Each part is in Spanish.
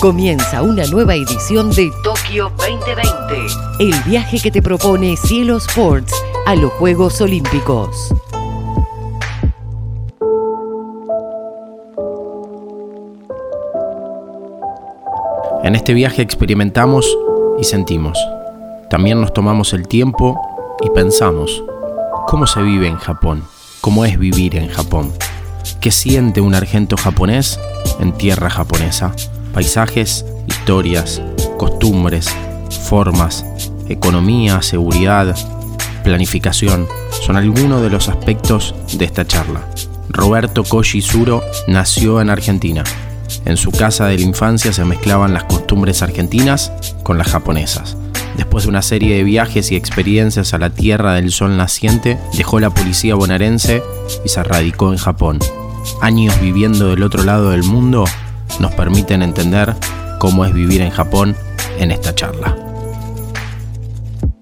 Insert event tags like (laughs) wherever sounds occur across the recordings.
Comienza una nueva edición de Tokio 2020, el viaje que te propone Cielo Sports a los Juegos Olímpicos. En este viaje experimentamos y sentimos. También nos tomamos el tiempo y pensamos, ¿cómo se vive en Japón? ¿Cómo es vivir en Japón? ¿Qué siente un argento japonés en tierra japonesa? Paisajes, historias, costumbres, formas, economía, seguridad, planificación son algunos de los aspectos de esta charla. Roberto Koji Suro nació en Argentina. En su casa de la infancia se mezclaban las costumbres argentinas con las japonesas. Después de una serie de viajes y experiencias a la tierra del sol naciente, dejó la policía bonaerense y se radicó en Japón. Años viviendo del otro lado del mundo nos permiten entender cómo es vivir en Japón en esta charla.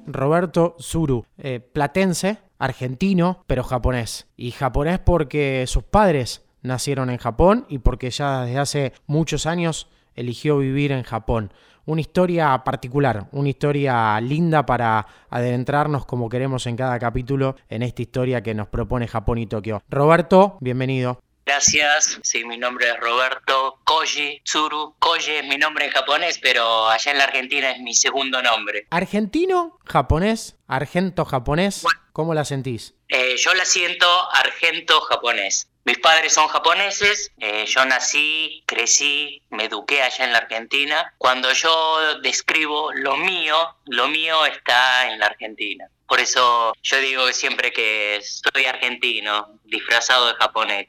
Roberto Zuru, eh, platense, argentino, pero japonés. Y japonés porque sus padres nacieron en Japón y porque ya desde hace muchos años eligió vivir en Japón. Una historia particular, una historia linda para adentrarnos como queremos en cada capítulo en esta historia que nos propone Japón y Tokio. Roberto, bienvenido. Gracias, sí, mi nombre es Roberto Koji Tsuru. Koji es mi nombre en japonés, pero allá en la Argentina es mi segundo nombre. ¿Argentino, japonés, argento japonés? ¿Cómo la sentís? Eh, yo la siento argento japonés. Mis padres son japoneses, eh, yo nací, crecí, me eduqué allá en la Argentina. Cuando yo describo lo mío, lo mío está en la Argentina. Por eso yo digo siempre que soy argentino, disfrazado de japonés.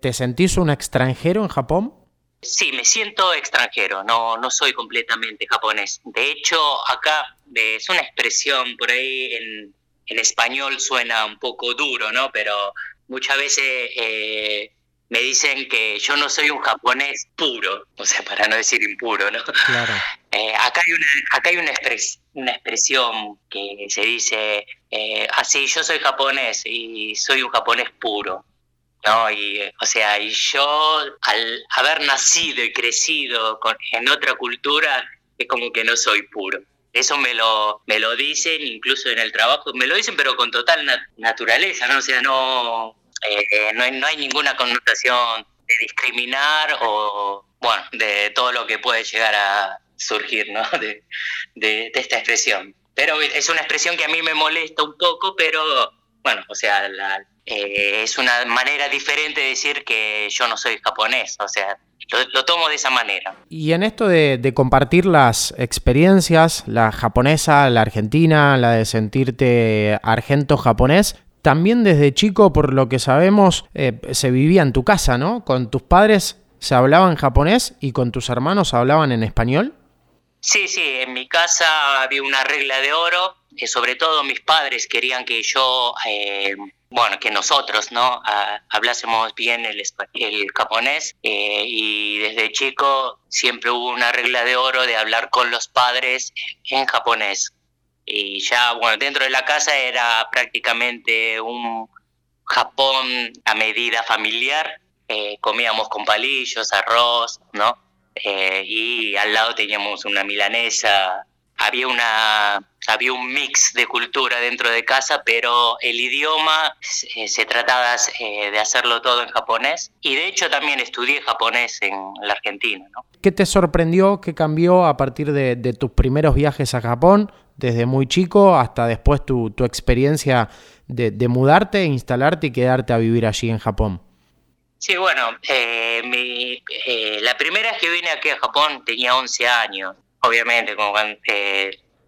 ¿Te sentís un extranjero en Japón? Sí, me siento extranjero, no, no soy completamente japonés. De hecho, acá es una expresión por ahí en, en español suena un poco duro, ¿no? Pero muchas veces eh, me dicen que yo no soy un japonés puro, o sea, para no decir impuro, ¿no? Claro. (laughs) Eh, acá hay una, acá hay una, una expresión que se dice eh, así, yo soy japonés y soy un japonés puro. ¿no? Y, o sea, y yo al haber nacido y crecido con, en otra cultura, es como que no soy puro. Eso me lo, me lo dicen, incluso en el trabajo, me lo dicen, pero con total naturaleza, ¿no? O sea, no, eh, no, hay, no hay ninguna connotación de discriminar o, bueno, de todo lo que puede llegar a surgir, ¿no? (laughs) De, de, esta expresión. Pero es una expresión que a mí me molesta un poco, pero bueno, o sea, eh, es una manera diferente de decir que yo no soy japonés, o sea, lo, tomo de esa manera. Y en esto de, compartir las experiencias, la japonesa, la argentina, la de sentirte argento japonés, también desde chico, por lo que sabemos, eh, se vivía en tu casa, ¿no? Con tus padres se hablaban japonés y con tus hermanos hablaban en español. Sí, sí, en mi casa había una regla de oro, que sobre todo mis padres querían que yo eh, bueno, que nosotros, ¿no? hablásemos bien el, el japonés eh, y desde chico siempre hubo una regla de oro de hablar con los padres en japonés. Y ya, bueno, dentro de la casa era prácticamente un Japón a medida familiar. Eh, comíamos con palillos, arroz, ¿no? Eh, y al lado teníamos una milanesa. Había una había un mix de cultura dentro de casa, pero el idioma se, trataba eh, de hacerlo todo en japonés. Y de hecho también estudié japonés en la Argentina. ¿no? ¿Qué te sorprendió, qué cambió a partir de, tus primeros viajes a Japón, desde muy chico hasta después tu, experiencia de, mudarte, instalarte y quedarte a vivir allí en Japón? Sí, bueno, eh, eh, la primera vez que vine aquí a Japón tenía 11 años, obviamente, como cuando,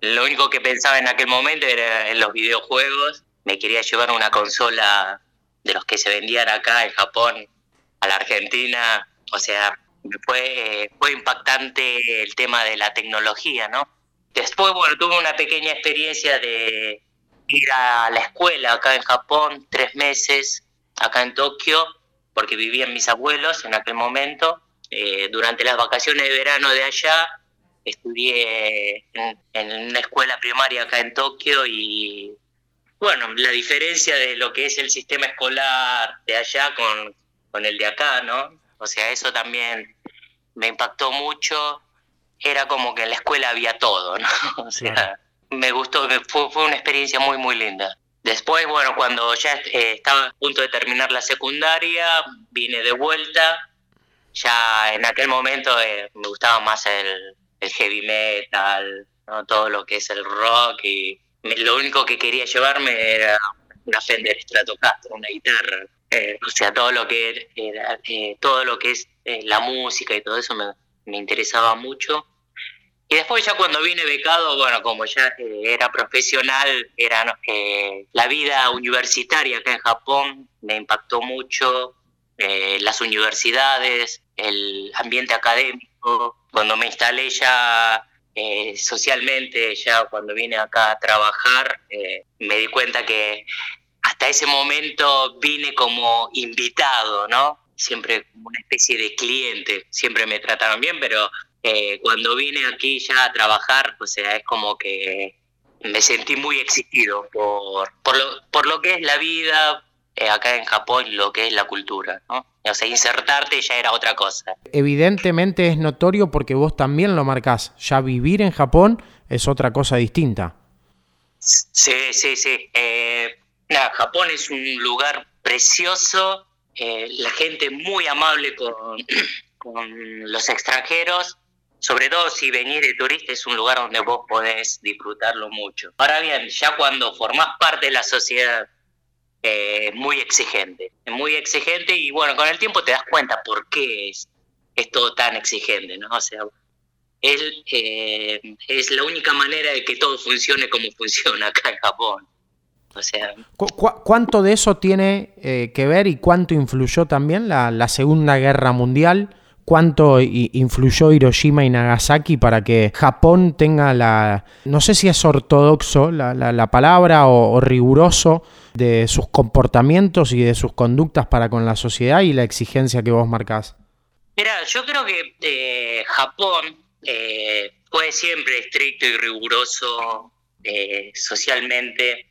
lo único que pensaba en aquel momento era en los videojuegos. Me quería llevar una consola de los que se vendían acá en Japón a la Argentina. O sea, fue, fue impactante el tema de la tecnología, ¿no? Después, bueno, tuve una pequeña experiencia de ir a la escuela acá en Japón, tres meses, acá en Tokio, porque vivían mis abuelos en aquel momento. Eh, durante las vacaciones de verano de allá, estudié en, una escuela primaria acá en Tokio y bueno, la diferencia de lo que es el sistema escolar de allá con, con el de acá, ¿no? O sea, eso también me impactó mucho, era como que en la escuela había todo, ¿no? (laughs) O sea, me gustó, fue, fue una experiencia muy, muy linda. Después, bueno, cuando ya eh, estaba a punto de terminar la secundaria, vine de vuelta. Ya en aquel momento eh, me gustaba más el, heavy metal, todo lo que es el rock y lo único que quería llevarme era una Fender Stratocaster, una guitarra. Eh, o sea, todo lo que era, todo lo que es la música y todo eso me, interesaba mucho. Y después ya cuando vine becado, bueno, como ya eh, era profesional, era eh, la vida universitaria acá en Japón me impactó mucho, eh, las universidades, el ambiente académico. Cuando me instalé ya socialmente, ya cuando vine acá a trabajar, me di cuenta que hasta ese momento vine como invitado, ¿no? Siempre como una especie de cliente, siempre me trataron bien, pero eh, cuando vine aquí ya a trabajar, sea, es como que me sentí muy exigido por, por, lo, por lo que es la vida eh, acá en Japón lo que es la cultura, ¿no? O sea, insertarte ya era otra cosa. Evidentemente es notorio porque vos también lo marcás. Ya vivir en Japón es otra cosa distinta. Sí, sí, sí. Eh, Japón es un lugar precioso, la gente muy amable con, (clears throat) con los extranjeros sobre todo si venís de turista es un lugar donde vos podés disfrutarlo mucho. Ahora bien, ya cuando formás parte de la sociedad eh, muy exigente, muy exigente y bueno, con el tiempo te das cuenta por qué es, todo tan exigente, ¿no? O sea, él eh, es la única manera de que todo funcione como (laughs) funciona acá en Japón. O sea, ¿Cuánto de eso tiene eh, que ver y cuánto influyó también la Segunda Guerra Mundial cuánto influyó Hiroshima y Nagasaki para que Japón tenga la, no sé si es ortodoxo la, palabra o, riguroso de sus comportamientos y de sus conductas para con la sociedad y la exigencia que vos marcás. Mira, yo creo que eh, Japón eh, fue siempre estricto y riguroso eh, socialmente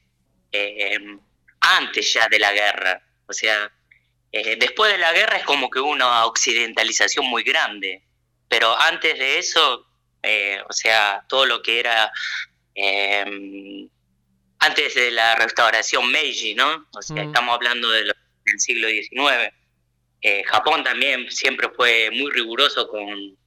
antes ya de la guerra. O sea, eh, después de la guerra es como que hubo una occidentalización muy grande, pero antes de eso, eh, o sea, todo lo que era em, antes de la restauración Meiji, ¿no? O sea, estamos hablando del siglo XIX. Eh, Japón también siempre fue muy riguroso con,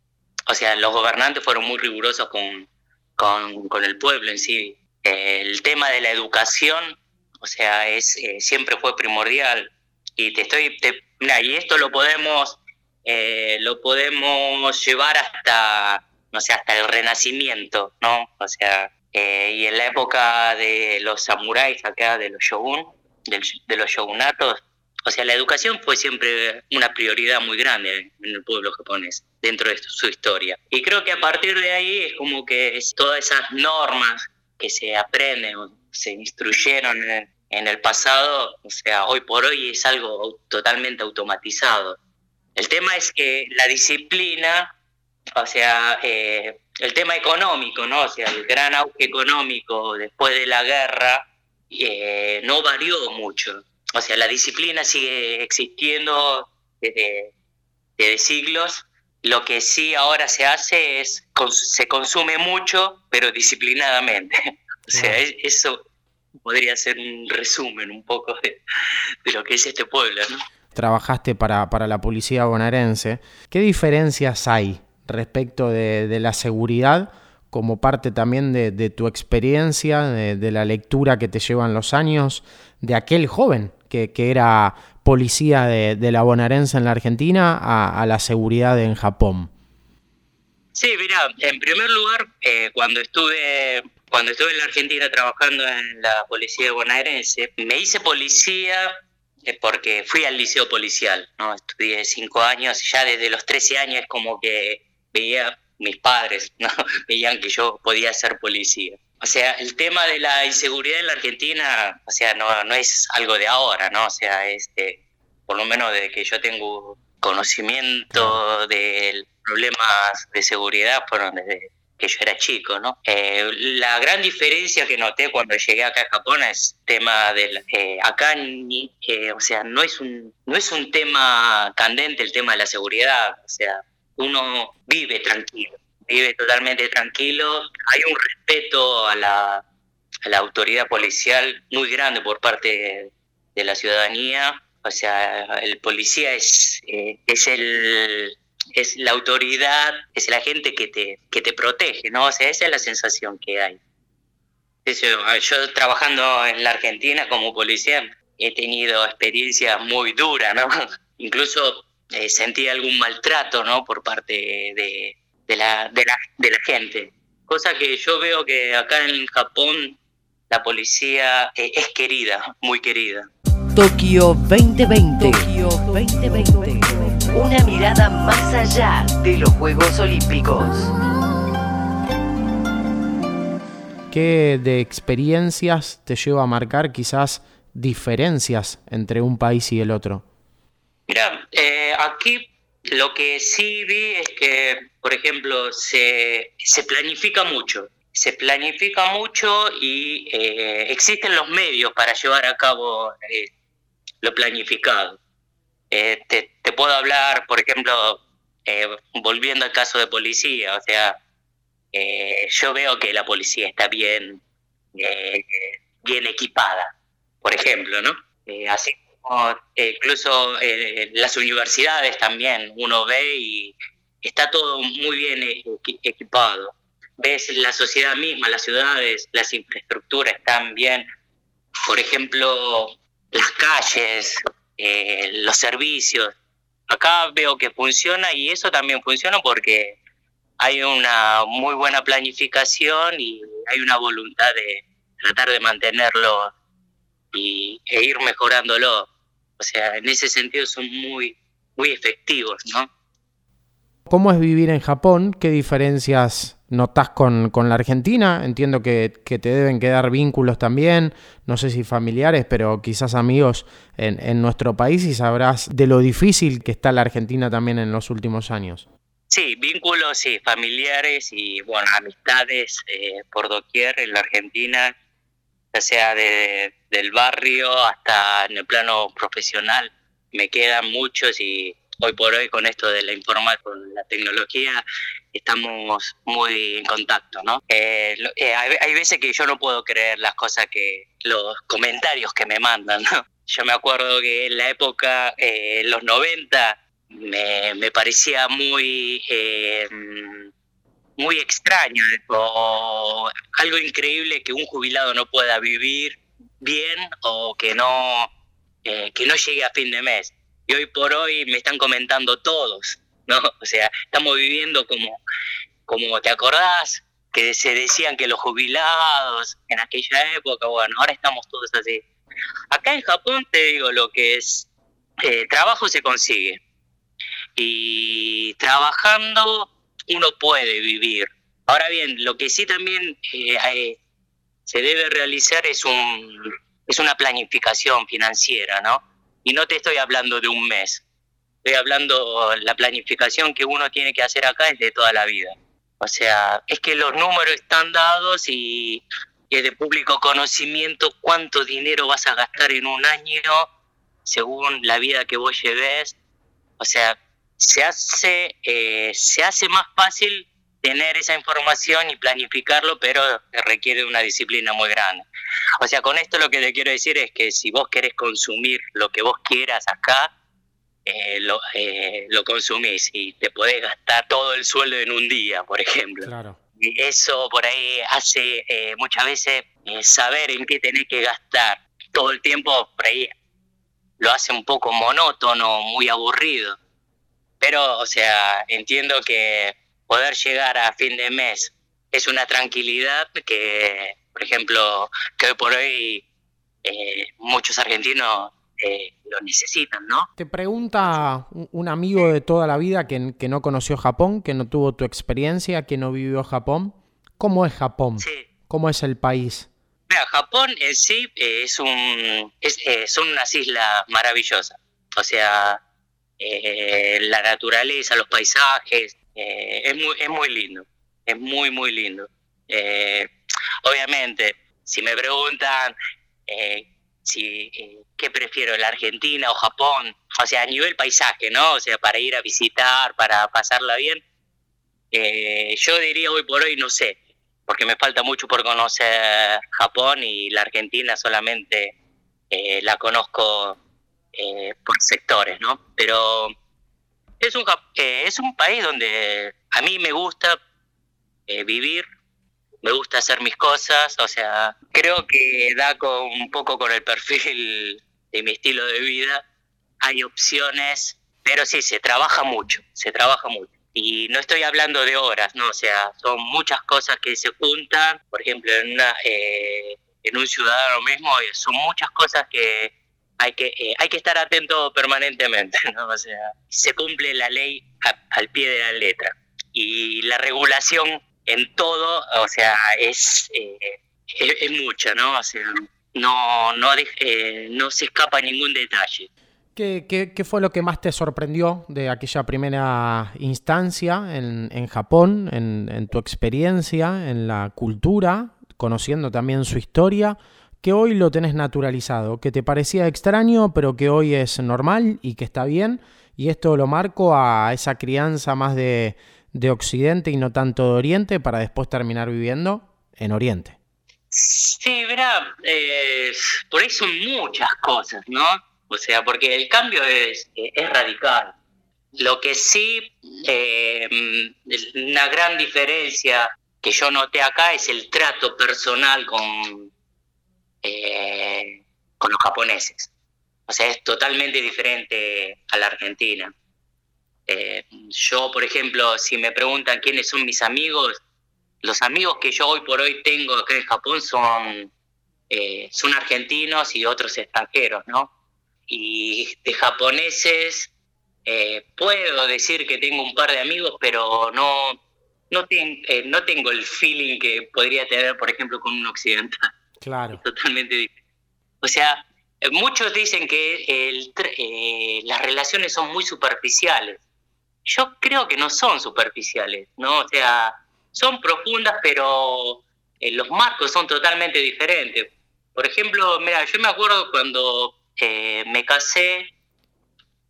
o sea, los gobernantes fueron muy rigurosos con, con, el pueblo en sí. el tema de la educación, o sea, es siempre fue primordial y te estoy y esto lo podemos eh, lo podemos llevar hasta no sé hasta el renacimiento no o sea eh, y en la época de los samuráis acá de los shogun de los shogunatos o sea la educación fue siempre una prioridad muy grande en el pueblo japonés dentro de su historia. Y creo que a partir de ahí es como que todas esas normas que se aprenden o se instruyeron en, en el pasado, o sea, hoy por hoy es algo totalmente automatizado. El tema es que la disciplina, o sea, eh, el tema económico, ¿no? O sea, el gran auge económico después de la guerra eh, no varió mucho. O sea, la disciplina sigue existiendo desde, desde siglos. Lo que sí ahora se hace es, se consume mucho, pero disciplinadamente. (laughs) O sea, eso podría ser un resumen un poco de, lo que es este pueblo. Trabajaste para, la policía bonaerense. ¿Qué diferencias hay respecto de, la seguridad como parte también de, tu experiencia, de, la lectura que te llevan los años, de aquel joven que, era policía de, la bonaerense en la Argentina a, la seguridad en Japón? Sí, mira, en primer lugar, eh, cuando estuve cuando estuve en la Argentina trabajando en la policía bonaerense, me hice policía eh, porque fui al liceo policial, ¿no? Estudié cinco años, ya desde los 13 años como que veía, mis padres, ¿no? (laughs) Veían que yo podía ser policía. O sea, el tema de la inseguridad en la Argentina, o sea, no, no es algo de ahora, ¿no? O sea, este, por lo menos desde que yo tengo conocimiento de problemas de seguridad fueron desde que yo era chico, ¿no? Eh, la gran diferencia que noté cuando llegué acá a Japón es tema del eh, acá eh, o sea, no es un no es un tema candente el tema de la seguridad, o sea, uno vive tranquilo, vive totalmente tranquilo. Hay un respeto a la, a la autoridad policial muy grande por parte de, la ciudadanía. O sea, el policía es, eh, es el es la autoridad, es la gente que te, que te protege, ¿no? O sea, esa es la sensación que hay. Yo, trabajando en la Argentina como policía he tenido experiencias muy duras, ¿no? (laughs) Incluso eh, sentí algún maltrato, ¿no? Por parte de, de, la, de, la, de la gente. Cosa que yo veo que acá en Japón la policía eh, es querida, muy querida. Tokio 2020. Tokio 2020. Una mirada más allá de los Juegos Olímpicos. ¿Qué de experiencias te lleva a marcar quizás diferencias entre un país y el otro? Mira, eh, aquí lo que sí vi es que, por ejemplo, se, se planifica mucho. Se planifica mucho y eh, existen los medios para llevar a cabo eh, lo planificado. te, te, puedo hablar, por ejemplo, volviendo al caso de policía, o sea, eh, yo veo que la policía está bien, eh, bien equipada, por ejemplo, ¿no? Eh, así como incluso las universidades también, uno ve y está todo muy bien equipado. Ves la sociedad misma, las ciudades, las infraestructuras están bien. Por ejemplo, las calles, los servicios. Acá veo que funciona y eso también funciona porque hay una muy buena planificación y hay una voluntad de tratar de mantenerlo y, e ir mejorándolo. O sea, en ese sentido son muy, muy efectivos, ¿no? ¿Cómo es vivir en Japón? ¿Qué diferencias notas con, con la Argentina? Entiendo que, que, te deben quedar vínculos también, no sé si familiares, pero quizás amigos en, en nuestro país y sabrás de lo difícil que está la Argentina también en los últimos años. Sí, vínculos sí, familiares y bueno, amistades eh, por doquier en la Argentina, ya sea de, del barrio hasta en el plano profesional. Me quedan muchos y hoy por hoy con esto de la informática, con la tecnología, estamos muy en contacto, ¿no? Eh, eh, hay, veces que yo no puedo creer las cosas que, los comentarios que me mandan, ¿no? Yo me acuerdo que en la época, eh, los 90, me, me parecía muy, eh, muy extraño o algo increíble que un jubilado no pueda vivir bien o que no, que no llegue a fin de mes. Y hoy por hoy me están comentando todos, ¿no? O sea, estamos viviendo como, como te acordás, que se decían que los jubilados en aquella época, bueno, ahora estamos todos así. Acá en Japón te digo lo que es, eh, trabajo se consigue, y trabajando uno puede vivir. Ahora bien, lo que sí también eh, se debe realizar es, un, es una planificación financiera, ¿no? Y no te estoy hablando de un mes, estoy hablando, la planificación que uno tiene que hacer acá es de toda la vida. O sea, es que los números están dados y, es de público conocimiento cuánto dinero vas a gastar en un año según la vida que vos lleves. O sea, se hace, eh, se hace más fácil tener esa información y planificarlo, pero requiere una disciplina muy grande. O sea, con esto lo que te quiero decir es que si vos querés consumir lo que vos quieras acá, eh, lo, eh, lo consumís y te podés gastar todo el sueldo en un día, por ejemplo. Claro. Y eso por ahí hace muchas veces saber en qué tenés que gastar todo el tiempo, por ahí lo hace un poco monótono, muy aburrido. Pero, o sea, entiendo que poder llegar a fin de mes es una tranquilidad que, por ejemplo, que hoy por hoy eh, muchos argentinos eh, lo necesitan, ¿no? Te pregunta un amigo de toda la vida que, que, no conoció Japón, que no tuvo tu experiencia, que no vivió Japón. ¿Cómo es Japón? Sí. ¿Cómo es el país? Mira, Japón en sí es un, es, son unas islas maravillosas. O sea, eh, la naturaleza, los paisajes, eh, es, muy, es muy lindo, es muy, muy lindo. Eh, obviamente, si me preguntan si, eh, ¿qué prefiero, la Argentina o Japón? O sea, a nivel paisaje, ¿no? O sea, para ir a visitar, para pasarla bien. Eh, yo diría hoy por hoy, no sé, porque me falta mucho por conocer Japón y la Argentina solamente eh, la conozco por sectores, ¿no? Pero es un, es un país donde a mí me gusta vivir, me gusta hacer mis cosas, o sea, creo que da con, un poco con el perfil de mi estilo de vida. Hay opciones, pero sí, se trabaja mucho, se trabaja mucho. Y no estoy hablando de horas, ¿no? O sea, son muchas cosas que se juntan. Por ejemplo, en, una, eh, en un ciudadano mismo eh, son muchas cosas que hay que, eh, hay que estar atento permanentemente, (laughs) ¿no? O sea, se cumple la ley al pie de la letra. Y la regulación en todo, o sea, es, eh, es, mucha, ¿no? O sea, no, no, eh, no se escapa ningún detalle. ¿Qué, qué, fue lo que más te sorprendió de aquella primera instancia en, en Japón, en, en, tu experiencia, en la cultura, conociendo también su historia, que hoy lo tenés naturalizado, que te parecía extraño, pero que hoy es normal y que está bien? Y esto lo marco a esa crianza más de, de Occidente y no tanto de Oriente para después terminar viviendo en Oriente. Sí, verá, eh, por ahí son muchas cosas, ¿no? O sea, porque el cambio es, radical. Lo que sí, eh, una gran diferencia que yo noté acá es el trato personal con, eh, con los japoneses. O sea, es totalmente diferente a la Argentina. Eh, yo, por ejemplo, si me preguntan quiénes son mis amigos, los amigos que yo hoy por hoy tengo acá en Japón son, eh, son argentinos y otros extranjeros, ¿no? Y de japoneses puedo decir que tengo un par de amigos, pero no, no tengo el feeling que podría tener, por ejemplo, con un occidental. Claro. totalmente diferente. O sea, muchos dicen que el, las relaciones son muy superficiales yo creo que no son superficiales, ¿no? O sea, son profundas, pero eh, los marcos son totalmente diferentes. Por ejemplo, mira, yo me acuerdo cuando eh, me casé,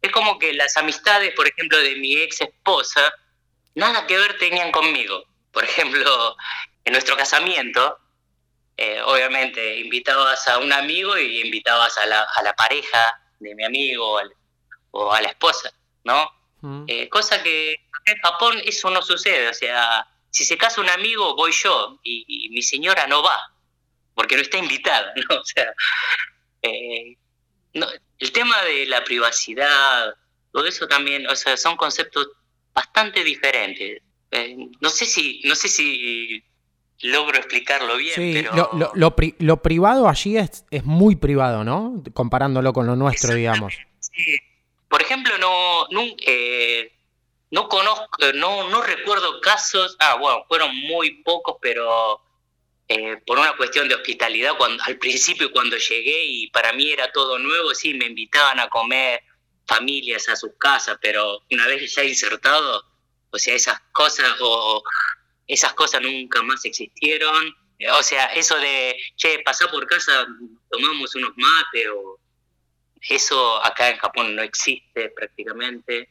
es como que las amistades, por ejemplo, de mi ex esposa, nada que ver tenían conmigo. Por ejemplo, en nuestro casamiento, eh, obviamente invitabas a un amigo y invitabas a la, a la pareja de mi amigo o a la esposa, ¿no? Eh, cosa que en Japón eso no sucede, o sea, si se casa un amigo voy yo y, mi señora no va, porque no está invitada, (laughs) ¿no? O sea, eh, el tema de la privacidad, todo eso también, o sea, son conceptos bastante diferentes. Eh, no sé si, no sé si logro explicarlo bien, pero... Lo, lo, privado allí es, es muy privado, ¿no? Comparándolo con lo nuestro, digamos. Sí por ejemplo, no, no, eh, no conozco, no, no recuerdo casos, ah, bueno, fueron muy pocos, pero eh, por una cuestión de hospitalidad, cuando, al principio cuando llegué y para mí era todo nuevo, sí, me invitaban a comer familias a sus casas, pero una vez ya insertado, o sea, esas cosas o esas cosas nunca más existieron. O sea, eso de, che, pasá por casa, tomamos unos mates o eso acá en Japón no existe prácticamente.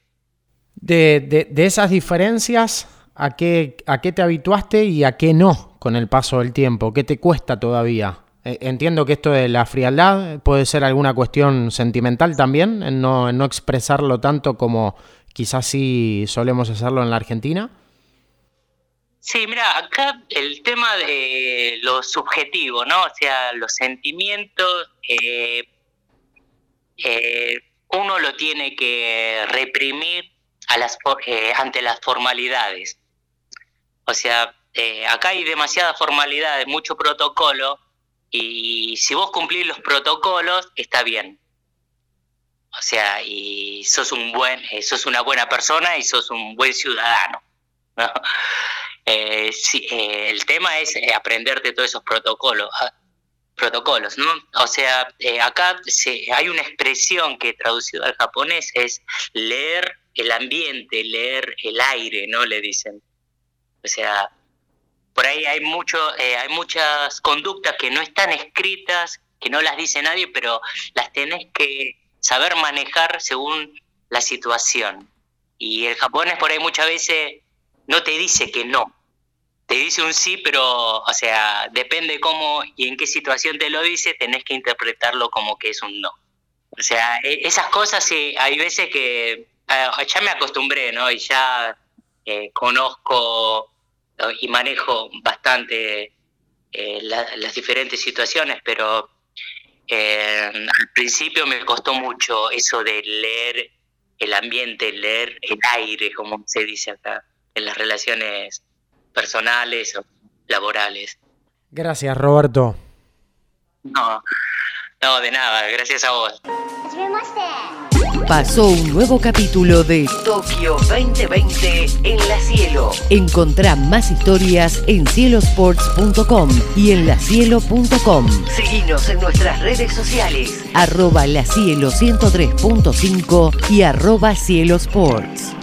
De, esas diferencias, ¿a qué, ¿a qué te habituaste y a qué no con el paso del tiempo? ¿Qué te cuesta todavía? Eh, entiendo que esto de la frialdad puede ser alguna cuestión sentimental también, en no, en no expresarlo tanto como quizás sí solemos hacerlo en la Argentina. Sí, mira, acá el tema de lo subjetivo, ¿no? O sea, los sentimientos eh, eh, uno lo tiene que reprimir a las, eh, ante las formalidades. O sea, eh, acá hay demasiadas formalidades, mucho protocolo, y si vos cumplís los protocolos, está bien. O sea, y sos un buen, sos una buena persona y sos un buen ciudadano. El tema es aprenderte todos esos protocolos. Ah, protocolos, ¿no? O sea, eh, acá se, hay una expresión que traducido al japonés es leer el ambiente, leer el aire, ¿no? Le dicen. O sea, por ahí hay mucho, eh, hay muchas conductas que no están escritas, que no las dice nadie, pero las tenés que saber manejar según la situación. Y el japonés por ahí muchas veces no te dice que no, te dice un sí, pero, o sea, depende cómo y en qué situación te lo dice, tenés que interpretarlo como que es un no. O sea, e, esas cosas sí, hay veces que ah, ya me acostumbré, ¿no? Y ya eh, conozco y manejo bastante eh, las diferentes situaciones, pero eh, al principio me costó mucho eso de leer el ambiente, leer el aire, como se dice acá, en las relaciones personales o laborales. Gracias, Roberto. No, no, de nada, gracias a vos. Pasó un nuevo capítulo de Tokio 2020 en la cielo. Encontrá más historias en cielosports.com y en lacielo.com. Seguinos en nuestras redes sociales, arroba la cielo 103.5 y arroba cielosports.